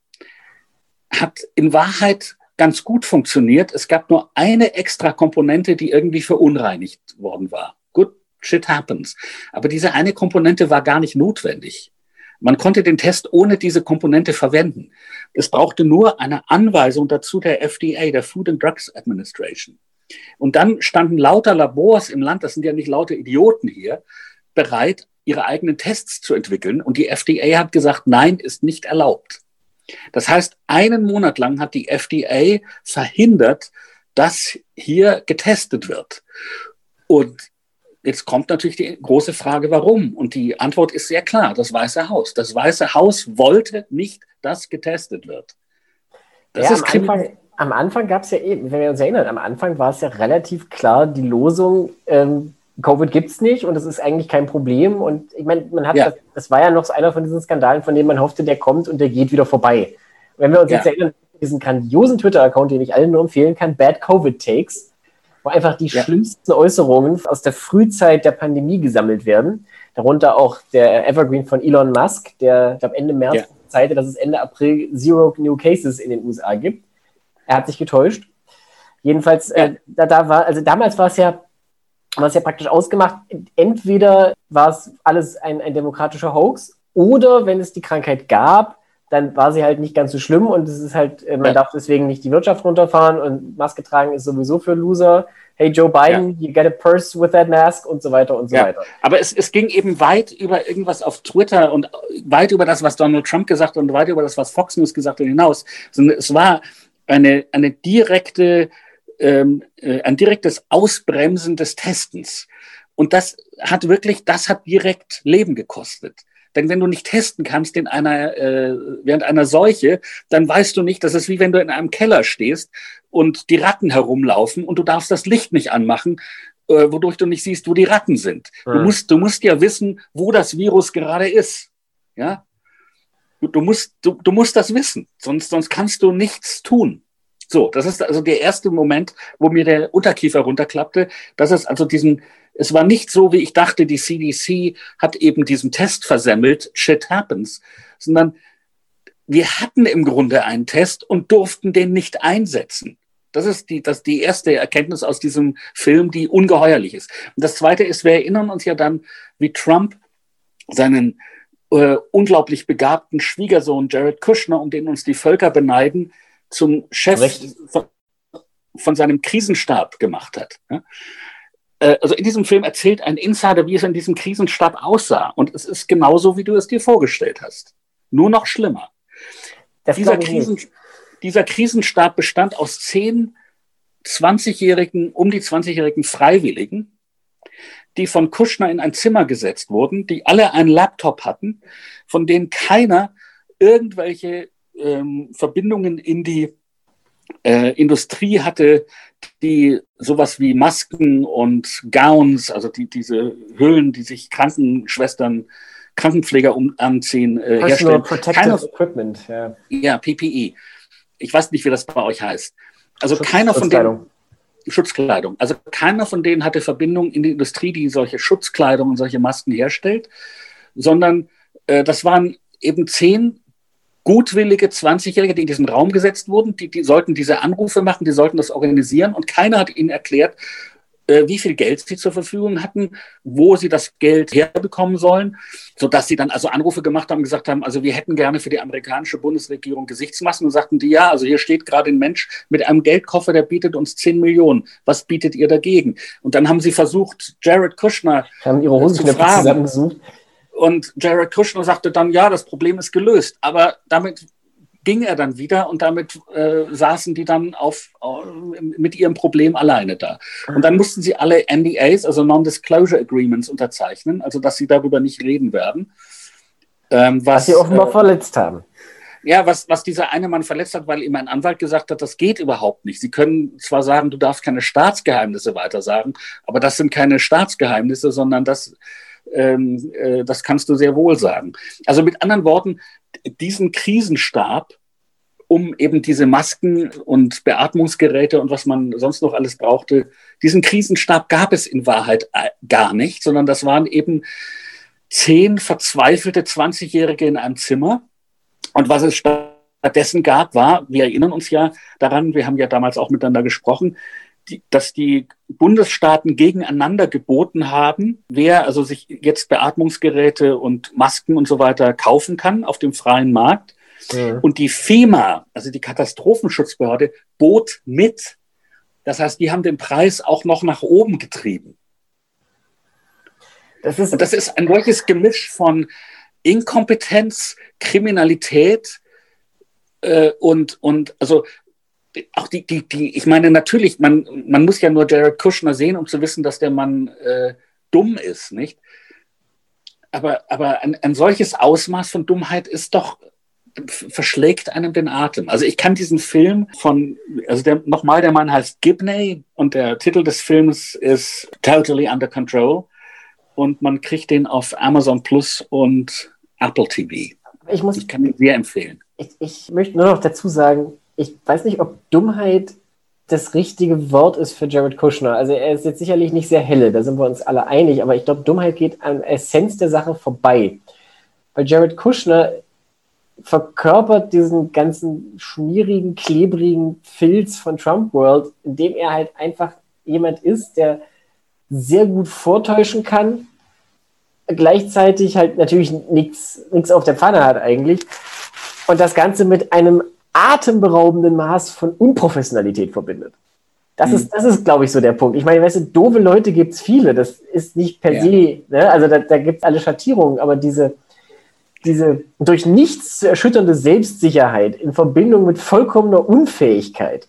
hat in Wahrheit ganz gut funktioniert. Es gab nur eine extra Komponente, die irgendwie verunreinigt worden war. Shit happens. Aber diese eine Komponente war gar nicht notwendig. Man konnte den Test ohne diese Komponente verwenden. Es brauchte nur eine Anweisung dazu der FDA, der Food and Drugs Administration. Und dann standen lauter Labors im Land, das sind ja nicht lauter Idioten hier, bereit, ihre eigenen Tests zu entwickeln. Und die FDA hat gesagt, nein, ist nicht erlaubt. Das heißt, einen Monat lang hat die FDA verhindert, dass hier getestet wird. Und jetzt kommt natürlich die große Frage, warum? Und die Antwort ist sehr klar, das Weiße Haus. Das Weiße Haus wollte nicht, dass getestet wird.
Das ja, ist am Anfang, am Anfang gab es ja eben, wenn wir uns erinnern, am Anfang war es ja relativ klar, die Losung, ähm, Covid gibt es nicht und es ist eigentlich kein Problem. Und ich meine, man hat ja. das, das, war ja noch so einer von diesen Skandalen, von denen man hoffte, der kommt und der geht wieder vorbei. wenn wir uns ja. jetzt erinnern, diesen grandiosen Twitter-Account, den ich allen nur empfehlen kann, Bad Covid Takes, wo einfach die ja. schlimmsten Äußerungen aus der Frühzeit der Pandemie gesammelt werden. Darunter auch der Evergreen von Elon Musk, der, ich glaube, Ende März ja. zeigte, dass es Ende April Zero New Cases in den USA gibt. Er hat sich getäuscht. Jedenfalls, äh, da, da war, also damals war es ja war es ja praktisch ausgemacht, entweder war es alles ein, ein demokratischer Hoax oder wenn es die Krankheit gab, dann war sie halt nicht ganz so schlimm und es ist halt, äh, man
Ja.
darf deswegen nicht die Wirtschaft runterfahren und Maske tragen ist sowieso für Loser. Hey Joe Biden, you get a purse with that mask und so weiter und so
Ja.
weiter.
Aber es, es ging eben weit über irgendwas auf Twitter und weit über das, was Donald Trump gesagt hat und weit über das, was Fox News gesagt hat, hinaus. Sondern es war eine, eine direkte, ähm, äh, ein direktes Ausbremsen des Testens. Und das hat wirklich, das hat direkt Leben gekostet. Denn wenn du nicht testen kannst in einer, äh, während einer Seuche, dann weißt du nicht, das ist wie wenn du in einem Keller stehst und die Ratten herumlaufen und du darfst das Licht nicht anmachen, äh, wodurch du nicht siehst, wo die Ratten sind. Du,
Hm.
musst, du musst ja wissen, wo das Virus gerade ist. Ja? Du, du, musst, du, du musst das wissen, sonst, sonst kannst du nichts tun. So, das ist also der erste Moment, wo mir der Unterkiefer runterklappte. Das ist also diesen, es war nicht so, wie ich dachte, die CDC hat eben diesen Test versemmelt, shit happens, sondern wir hatten im Grunde einen Test und durften den nicht einsetzen. Das ist die, das die erste Erkenntnis aus diesem Film, die ungeheuerlich ist. Und das zweite ist, wir erinnern uns ja dann, wie Trump seinen äh, unglaublich begabten Schwiegersohn Jared Kushner, um den uns die Völker beneiden, zum Chef
Recht.
von, von seinem Krisenstab gemacht hat. Äh, Also in diesem Film erzählt ein Insider, wie es in diesem Krisenstab aussah. Und es ist genauso, wie du es dir vorgestellt hast. Nur noch schlimmer. Dieser. Krisen, dieser Krisenstab bestand aus zehn 20-jährigen, um die 20-jährigen Freiwilligen, die von Kushner in ein Zimmer gesetzt wurden, die alle einen Laptop hatten, von denen keiner irgendwelche ähm, Verbindungen in die äh, Industrie hatte, die sowas wie Masken und Gowns, also die, diese Hüllen, die sich Krankenschwestern, Krankenpfleger um, anziehen, äh,
Personal
herstellen.
Protective
Keiner,
Equipment, ja.
ja, PPE. Ich weiß nicht, wie das bei euch heißt. Also
Schutz-
keiner von denen,
Schutzkleidung.
Schutzkleidung. Also keiner von denen hatte Verbindung in die Industrie, die solche Schutzkleidung und solche Masken herstellt, sondern äh, das waren eben zehn gutwillige 20-Jährige, die in diesen Raum gesetzt wurden, die, die sollten diese Anrufe machen, die sollten das organisieren und keiner hat ihnen erklärt, äh, wie viel Geld sie zur Verfügung hatten, wo sie das Geld herbekommen sollen, sodass sie dann also Anrufe gemacht haben und gesagt haben, also wir hätten gerne für die amerikanische Bundesregierung Gesichtsmasken und sagten die, ja, also hier steht gerade ein Mensch mit einem Geldkoffer, der bietet uns 10 Millionen. Was bietet ihr dagegen? Und dann haben sie versucht, Jared Kushner
Haben ihre Hosenknöpfe
fragen.
zusammengesucht.
Und Jared Kushner sagte dann, ja, das Problem ist gelöst. Aber damit ging er dann wieder und damit äh, saßen die dann auf, äh, mit ihrem Problem alleine da. Und dann mussten sie alle NDAs, also Non-Disclosure Agreements, unterzeichnen, also dass sie darüber nicht reden werden. Ähm,
Was
was,
sie offenbar
äh,
verletzt haben.
ja, was, was dieser eine Mann verletzt hat, weil ihm ein Anwalt gesagt hat, das geht überhaupt nicht. Sie können zwar sagen, du darfst keine Staatsgeheimnisse weitersagen, aber das sind keine Staatsgeheimnisse, sondern das, ähm, äh, das kannst du sehr wohl sagen. Also mit anderen Worten, diesen Krisenstab, um eben diese Masken und Beatmungsgeräte und was man sonst noch alles brauchte, diesen Krisenstab gab es in Wahrheit äh, gar nicht, sondern das waren eben zehn verzweifelte 20-Jährige in einem Zimmer. Und was es stattdessen gab, war, wir erinnern uns ja daran, wir haben ja damals auch miteinander gesprochen, die, dass die Bundesstaaten gegeneinander geboten haben, wer also sich jetzt Beatmungsgeräte und Masken und so weiter kaufen kann auf dem freien Markt.
Mhm.
Und die FEMA, also die Katastrophenschutzbehörde, bot mit. Das heißt, die haben den Preis auch noch nach oben getrieben.
Das ist,
Und das ist ein solches Gemisch von Inkompetenz, Kriminalität äh, und, und also auch die, die, die, ich meine, natürlich, man, man muss ja nur Jared Kushner sehen, um zu wissen, dass der Mann äh, dumm ist, nicht? Aber, aber ein, ein solches Ausmaß von Dummheit ist doch verschlägt einem den Atem. Also ich kann diesen Film von, also der, nochmal, der Mann heißt Gibney und der Titel des Films ist Totally Under Control und man kriegt den auf Amazon Plus und Apple TV.
ich, muss,
Ich kann ihn sehr empfehlen.
ich, ich möchte nur noch dazu sagen, ich weiß nicht, ob Dummheit das richtige Wort ist für Jared Kushner. Also er ist jetzt sicherlich nicht sehr helle, da sind wir uns alle einig, aber ich glaube, Dummheit geht an Essenz der Sache vorbei. Weil Jared Kushner verkörpert diesen ganzen schmierigen, klebrigen Filz von Trump World, indem er halt einfach jemand ist, der sehr gut vortäuschen kann, gleichzeitig halt natürlich nichts auf der Pfanne hat eigentlich und das Ganze mit einem atemberaubenden Maß von Unprofessionalität verbindet. Das mhm. ist, das ist, glaube ich, so der Punkt. Ich meine, weißt du, doofe Leute gibt es viele. Das ist nicht per ja. se, ne? also da, da gibt es alle Schattierungen, aber diese, diese durch nichts zu erschütternde Selbstsicherheit in Verbindung mit vollkommener Unfähigkeit.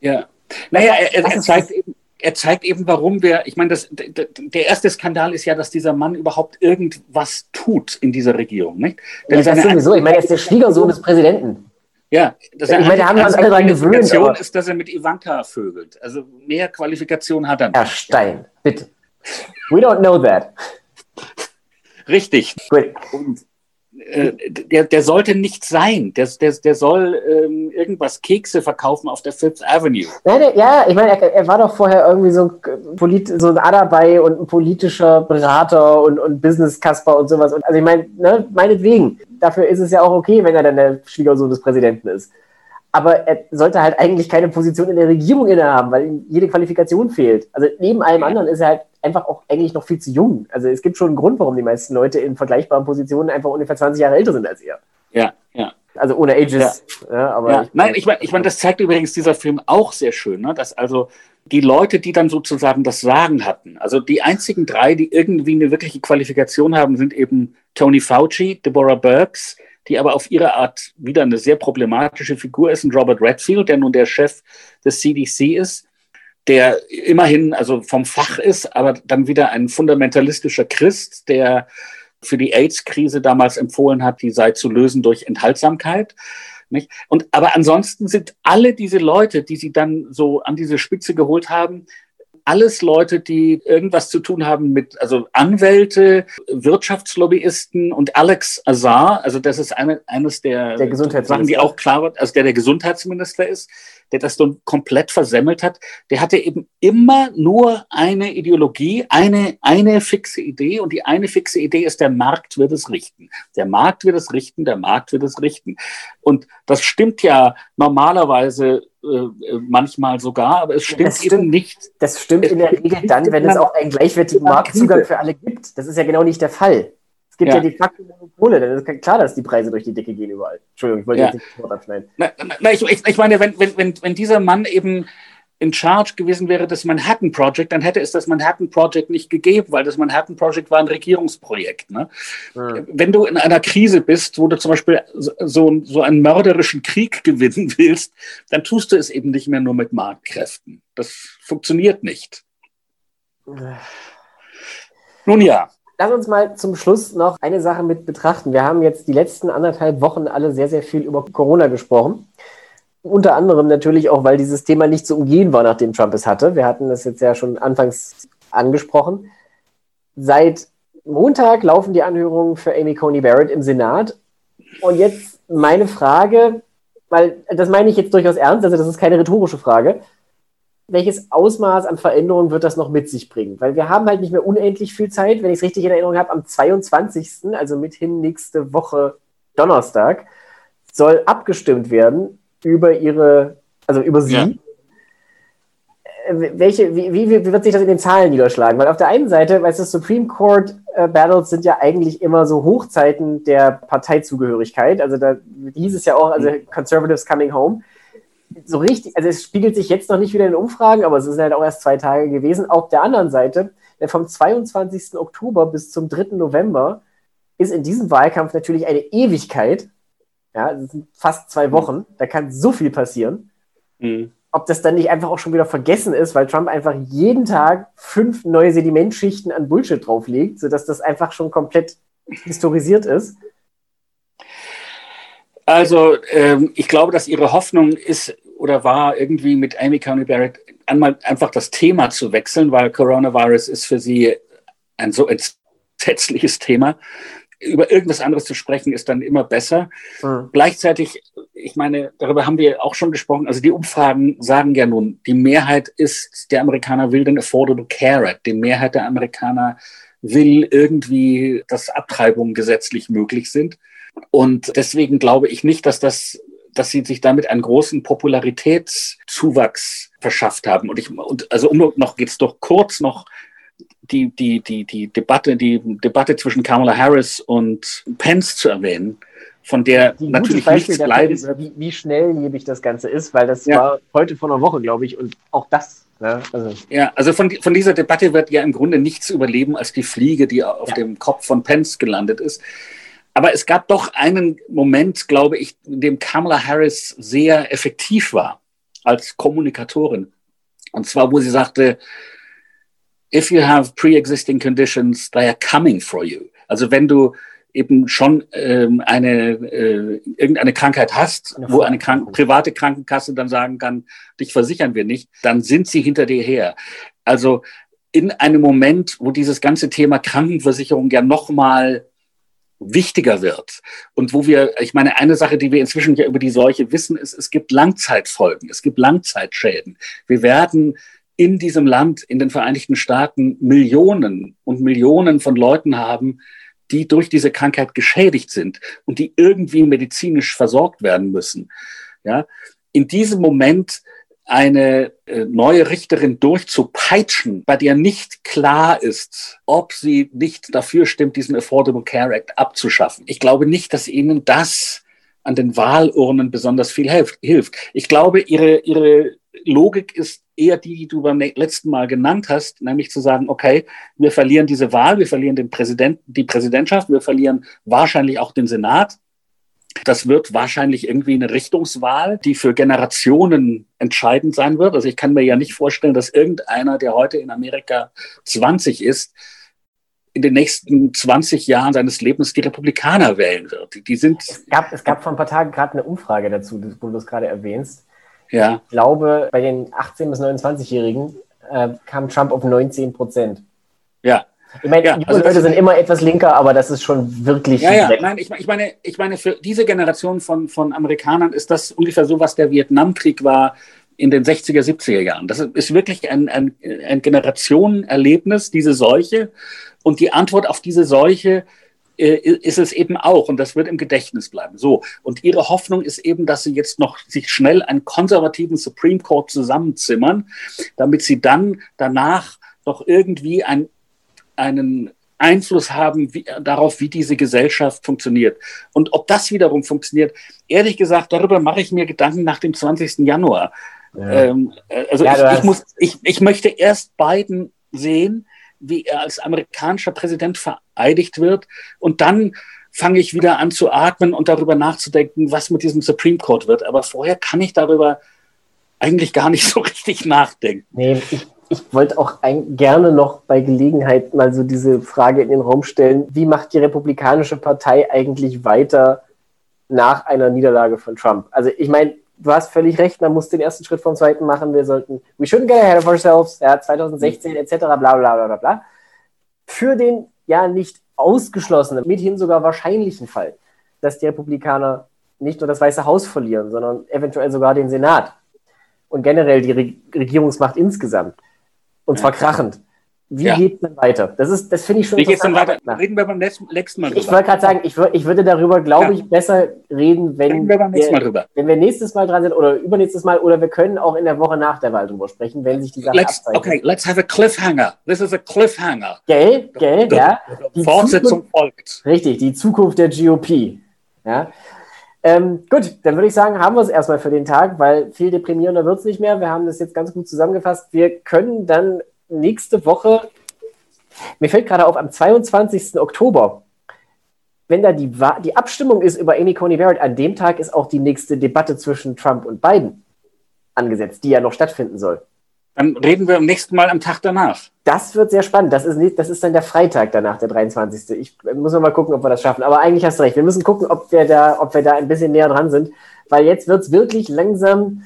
Ja. Naja, er, er, zeigt eben, er zeigt eben, warum wir, ich meine, das, der erste Skandal ist ja, dass dieser Mann überhaupt irgendwas tut in dieser Regierung. Nicht?
Denn ja, das sowieso. Ich meine, er ist der Schwiegersohn des Präsidenten.
Ja, das
ich meine, da haben wir uns alle dran gewöhnt.
Aber ist, dass er mit Ivanka vögelt. Also mehr Qualifikation hat er
nicht. Herr Stein, bitte. We don't know that.
Richtig. Gut. Und äh, der, der sollte nicht sein. Der, der, der soll ähm, irgendwas Kekse verkaufen auf der Fifth Avenue.
Nein, der, ja, ich meine, er, er, war doch vorher irgendwie so, polit, so ein Adabei und ein politischer Berater und, und Business-Kasper und sowas. Und, also ich meine, ne, meinetwegen. Dafür ist es ja auch okay, wenn er dann der Schwiegersohn des Präsidenten ist. Aber er sollte halt eigentlich keine Position in der Regierung innehaben, weil ihm jede Qualifikation fehlt. Also neben allem anderen ist er halt einfach auch eigentlich noch viel zu jung. Also es gibt schon einen Grund, warum die meisten Leute in vergleichbaren Positionen einfach ungefähr 20 Jahre älter sind als er.
Ja, ja.
Also ohne Ages.
Ja. ja aber ja. Ich, Nein, ich meine, ich mein, das zeigt übrigens dieser Film auch sehr schön, ne? dass also die Leute, die dann sozusagen das Sagen hatten, also die einzigen drei, die irgendwie eine wirkliche Qualifikation haben, sind eben Tony Fauci, Deborah Burks, die aber auf ihre Art wieder eine sehr problematische Figur ist, und Robert Redfield, der nun der Chef des CDC ist der immerhin also vom Fach ist, aber dann wieder ein fundamentalistischer Christ, der für die AIDS-Krise damals empfohlen hat, die sei zu lösen durch Enthaltsamkeit. Nicht? Und aber ansonsten sind alle diese Leute, die sie dann so an diese Spitze geholt haben, alles Leute, die irgendwas zu tun haben mit, also Anwälte, Wirtschaftslobbyisten und Alex Azar, also das ist eine, eines der,
der
Sachen, die auch klar wird, also der der Gesundheitsminister ist, der das dann komplett versemmelt hat, der hatte eben immer nur eine Ideologie, eine, eine fixe Idee und die eine fixe Idee ist, der Markt wird es richten. Der Markt wird es richten, der Markt wird es richten. Und das stimmt ja normalerweise äh, manchmal sogar, aber es stimmt,
stimmt, eben nicht. Das stimmt in der Regel dann, wenn es auch einen gleichwertigen Marktzugang für alle gibt. Das ist ja genau nicht der Fall. Es gibt ja, ja die facto Monopole, dann ist klar, dass die Preise durch die Decke gehen überall. Entschuldigung, ich wollte ja. jetzt nicht das Wort abschneiden.
Na, na, ich, ich, meine, wenn, wenn, wenn, wenn dieser Mann eben in charge gewesen wäre des Manhattan Project, dann hätte es das Manhattan Project nicht gegeben, weil das Manhattan Project war ein Regierungsprojekt. Ne? Mhm. Wenn du in einer Krise bist, wo du zum Beispiel so, so einen mörderischen Krieg gewinnen willst, dann tust du es eben nicht mehr nur mit Marktkräften. Das funktioniert nicht. Nun ja.
Lass uns mal zum Schluss noch eine Sache mit betrachten. Wir haben jetzt die letzten anderthalb Wochen alle sehr, sehr viel über Corona gesprochen. Unter anderem natürlich auch, weil dieses Thema nicht zu umgehen war, nachdem Trump es hatte. Wir hatten das jetzt ja schon anfangs angesprochen. Seit Montag laufen die Anhörungen für Amy Coney Barrett im Senat. Und jetzt meine Frage, weil das meine ich jetzt durchaus ernst, also das ist keine rhetorische Frage welches Ausmaß an Veränderungen wird das noch mit sich bringen? Weil wir haben halt nicht mehr unendlich viel Zeit. Wenn ich es richtig in Erinnerung habe, am 22., also mithin nächste Woche Donnerstag, soll abgestimmt werden über ihre, also über sie. Ja. Äh, welche, wie, wie, wie, wird sich das in den Zahlen niederschlagen? Weil auf der einen Seite, weißt du, Supreme Court äh, Battles sind ja eigentlich immer so Hochzeiten der Parteizugehörigkeit. Also da hieß es ja auch, also. Conservatives coming home so richtig, also es spiegelt sich jetzt noch nicht wieder in Umfragen, aber es sind halt auch erst zwei Tage gewesen. Auf der anderen Seite, vom 22. Oktober bis zum 3. November ist in diesem Wahlkampf natürlich eine Ewigkeit. Ja, das sind fast zwei Wochen. Da kann so viel passieren. Mhm. Ob das dann nicht einfach auch schon wieder vergessen ist, weil Trump einfach jeden Tag fünf neue Sedimentschichten an Bullshit drauflegt, sodass das einfach schon komplett historisiert ist.
Also ähm, ich glaube, dass ihre Hoffnung ist oder war irgendwie mit Amy Coney Barrett einmal einfach das Thema zu wechseln, weil Coronavirus ist für sie ein so entsetzliches Thema. Über irgendwas anderes zu sprechen ist dann immer besser. Mhm. Gleichzeitig, ich meine, darüber haben wir auch schon gesprochen. Also die Umfragen sagen ja nun, die Mehrheit ist, der Amerikaner will den Affordable Care Act. Die Mehrheit der Amerikaner will irgendwie, dass Abtreibungen gesetzlich möglich sind. Und deswegen glaube ich nicht, dass das dass sie sich damit einen großen Popularitätszuwachs verschafft haben. Und ich, und also um noch geht's doch kurz noch die, die, die, die Debatte, die Debatte zwischen Kamala Harris und Pence zu erwähnen, von der die natürlich nichts bleiben wird.
Wie, wie schnelllebig das Ganze ist, weil das ja. war heute vor einer Woche, glaube ich, und auch das.
Ne? Also. Ja, also von, von dieser Debatte wird ja im Grunde nichts überleben als die Fliege, die auf ja. dem Kopf von Pence gelandet ist. Aber es gab doch einen Moment, glaube ich, in dem Kamala Harris sehr effektiv war als Kommunikatorin. Und zwar, wo sie sagte, if you have pre-existing conditions, they are coming for you. Also wenn du eben schon ähm, eine äh, irgendeine Krankheit hast, eine wo eine Krank private Krankenkasse dann sagen kann, dich versichern wir nicht, dann sind sie hinter dir her. Also in einem Moment, wo dieses ganze Thema Krankenversicherung ja nochmal wichtiger wird und wo wir, ich meine, eine Sache, die wir inzwischen ja über die Seuche wissen, ist, es gibt Langzeitfolgen, es gibt Langzeitschäden. Wir werden in diesem Land, in den Vereinigten Staaten, Millionen und Millionen von Leuten haben, die durch diese Krankheit geschädigt sind und die irgendwie medizinisch versorgt werden müssen. Ja, in diesem Moment eine äh, neue Richterin durchzupeitschen, bei der nicht klar ist, ob sie nicht dafür stimmt, diesen Affordable Care Act abzuschaffen. Ich glaube nicht, dass ihnen das an den Wahlurnen besonders viel hilft. Ich glaube, ihre, ihre Logik ist eher die, die du beim letzten Mal genannt hast, nämlich zu sagen, okay, wir verlieren diese Wahl, wir verlieren den Präsidenten, die Präsidentschaft, wir verlieren wahrscheinlich auch den Senat. Das wird wahrscheinlich irgendwie eine Richtungswahl, die für Generationen entscheidend sein wird. Also ich kann mir ja nicht vorstellen, dass irgendeiner, der heute in Amerika 20 ist, in den nächsten 20 Jahren seines Lebens die Republikaner wählen wird. Die sind.
Es gab, es gab vor ein paar Tagen gerade eine Umfrage dazu, wo du es gerade erwähnst. Ja. Ich glaube, bei den 18- bis 29-Jährigen äh, kam Trump auf 19 Prozent.
Ja.
Ich meine,
ja,
junge also Leute sind immer etwas linker, aber das ist schon wirklich.
Ja, ja, nein, ich, ich, meine, ich meine, für diese Generation von, von Amerikanern ist das ungefähr so, was der Vietnamkrieg war in den 60er, 70er Jahren. Das ist wirklich ein, ein, ein Generationenerlebnis, diese Seuche. Und die Antwort auf diese Seuche ist es eben auch und das wird im Gedächtnis bleiben. So und ihre Hoffnung ist eben, dass sie jetzt noch sich schnell einen konservativen Supreme Court zusammenzimmern, damit sie dann danach noch irgendwie ein, einen Einfluss haben wie, darauf, wie diese Gesellschaft funktioniert. Und ob das wiederum funktioniert, ehrlich gesagt, darüber mache ich mir Gedanken nach dem 20. Januar. Ja. Ähm, äh, also ja, ich, ich, muss, ich, ich möchte erst Biden sehen, wie er als amerikanischer Präsident vereidigt wird. Und dann fange ich wieder an zu atmen und darüber nachzudenken, was mit diesem Supreme Court wird. Aber vorher kann ich darüber eigentlich gar nicht so richtig nachdenken.
Nee, ich, ich wollte auch ein, gerne noch bei Gelegenheit mal so diese Frage in den Raum stellen, wie macht die Republikanische Partei eigentlich weiter nach einer Niederlage von Trump? Also ich meine, du hast völlig recht, man muss den ersten Schritt vom zweiten machen. Wir sollten, we shouldn't get ahead of ourselves, ja, 2016 etc., bla bla bla bla bla. Für den ja nicht ausgeschlossenen, mithin sogar wahrscheinlichen Fall, dass die Republikaner nicht nur das Weiße Haus verlieren, sondern eventuell sogar den Senat und generell die Re Regierungsmacht insgesamt. Und zwar krachend. Wie ja. geht es denn weiter? Das, ist, das finde ich schon
Wie geht es denn weiter? Reden wir beim letzten, Mal
drüber. Ich wollte gerade sagen, ich, ich würde darüber, glaube ja. ich, besser reden, wenn, reden wir, beim nächsten Mal drüber. wenn wir nächstes Mal dran sind oder übernächstes Mal oder wir können auch in der Woche nach der Wahl drüber sprechen, wenn sich die Sache
let's, abzeichnet. Okay, let's have a cliffhanger. This is a cliffhanger.
Gell, gell, ja.
Die Fortsetzung Zukunft, folgt.
Richtig, die Zukunft der GOP. Ja. Ähm, gut, dann würde ich sagen, haben wir es erstmal für den Tag, weil viel deprimierender wird es nicht mehr. Wir haben das jetzt ganz gut zusammengefasst. Wir können dann nächste Woche, mir fällt gerade auf, am 22. Oktober, wenn da die, die Abstimmung ist über Amy Coney Barrett, an dem Tag ist auch die nächste Debatte zwischen Trump und Biden angesetzt, die ja noch stattfinden soll.
Dann reden wir am nächsten Mal am Tag danach.
Das wird sehr spannend. Das ist, nicht, das ist dann der Freitag danach, der 23. Ich muss mal gucken, ob wir das schaffen. Aber eigentlich hast du recht. Wir müssen gucken, ob wir da, ob wir da ein bisschen näher dran sind, weil jetzt wird es wirklich langsam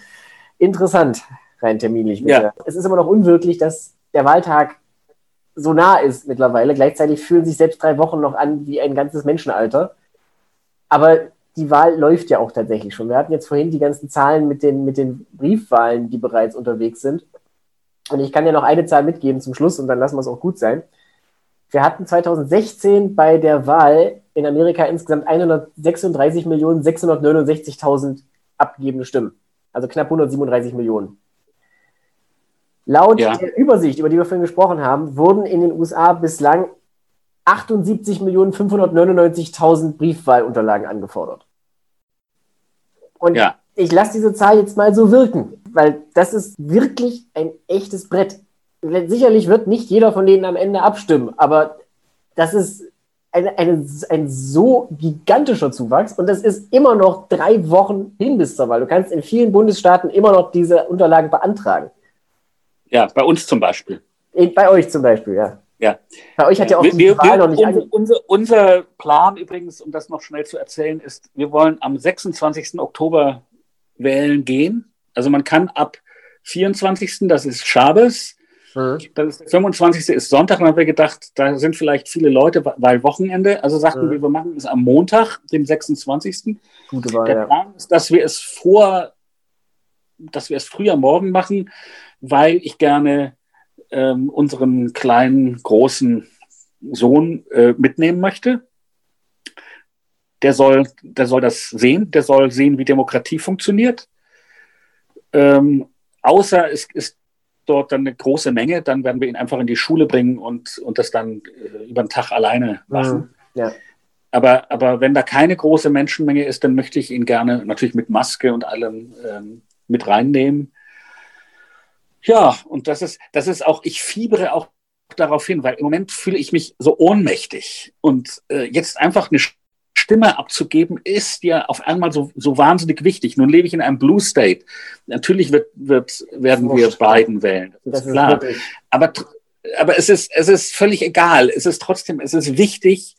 interessant, rein terminlich. Ja. Es ist immer noch unwirklich, dass der Wahltag so nah ist mittlerweile. Gleichzeitig fühlen sich selbst drei Wochen noch an wie ein ganzes Menschenalter. Aber die Wahl läuft ja auch tatsächlich schon. Wir hatten jetzt vorhin die ganzen Zahlen mit den, mit den Briefwahlen, die bereits unterwegs sind. Und ich kann ja noch eine Zahl mitgeben zum Schluss und dann lassen wir es auch gut sein. Wir hatten 2016 bei der Wahl in Amerika insgesamt 136.669.000 abgegebene Stimmen. Also knapp 137 Millionen. Laut ja. der Übersicht, über die wir vorhin gesprochen haben, wurden in den USA bislang 78.599.000 Briefwahlunterlagen angefordert. Und ja. ich lasse diese Zahl jetzt mal so wirken, weil das ist wirklich ein echtes Brett. Sicherlich wird nicht jeder von denen am Ende abstimmen, aber das ist eine, eine, ein so gigantischer Zuwachs und es ist immer noch drei Wochen hin bis zur Wahl. Du kannst in vielen Bundesstaaten immer noch diese Unterlagen beantragen.
Ja, bei uns zum Beispiel.
Bei euch zum Beispiel, ja.
Ja.
Bei euch hat ja auch
wir, die Wahl wir, noch nicht unser, unser, unser Plan übrigens, um das noch schnell zu erzählen, ist, wir wollen am 26. Oktober wählen gehen. Also man kann ab 24. das ist Schabes, Mhm. Das 25. ist Sonntag, dann haben wir gedacht, da sind vielleicht viele Leute, weil Wochenende. Also sagten mhm. wir, wir machen es am Montag, dem 26.
Gute Wahl,
Der Plan ja. ist, dass wir es vor, dass wir es früher morgen machen, weil ich gerne ähm, unseren kleinen, großen Sohn äh, mitnehmen möchte. Der soll, der soll das sehen, der soll sehen, wie Demokratie funktioniert. Ähm, außer es ist dort dann eine große Menge, dann werden wir ihn einfach in die Schule bringen und, und das dann äh, über den Tag alleine machen. Mhm. Ja. Aber, aber wenn da keine große Menschenmenge ist, dann möchte ich ihn gerne natürlich mit Maske und allem ähm, mit reinnehmen. Ja, und das ist, das ist auch, ich fiebere auch darauf hin, weil im Moment fühle ich mich so ohnmächtig. Und äh, jetzt einfach eine Stimme abzugeben, ist ja auf einmal so, so wahnsinnig wichtig. Nun lebe ich in einem Blue State. Natürlich wird, wird, werden wir Biden wählen. Das, das ist klar. Ist aber, aber es ist, es ist völlig egal. Es ist trotzdem, es ist wichtig,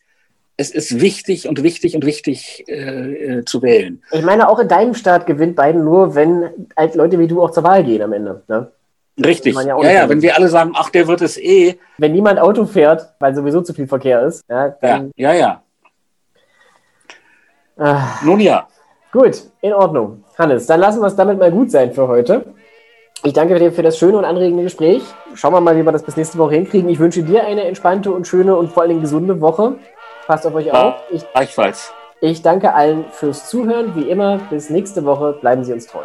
es ist wichtig und wichtig und wichtig äh, äh, zu wählen.
Ich meine, auch in deinem Staat gewinnt Biden nur, wenn Leute wie du auch zur Wahl gehen am Ende. Ne?
Richtig. Ja, ja, ja, wenn wir alle sagen, ach, der wird es eh.
Wenn niemand Auto fährt, weil sowieso zu viel Verkehr ist. Ja,
dann, ja, ja. ja. Ah. Nun ja.
Gut, in Ordnung. Hannes, dann lassen wir es damit mal gut sein für heute. Ich danke dir für das schöne und anregende Gespräch. Schauen wir mal, wie wir das bis nächste Woche hinkriegen. Ich wünsche dir eine entspannte und schöne und vor allem gesunde Woche. Passt auf euch ja, auf.
Ich, gleichfalls.
Ich danke allen fürs Zuhören. Wie immer, bis nächste Woche. Bleiben Sie uns treu.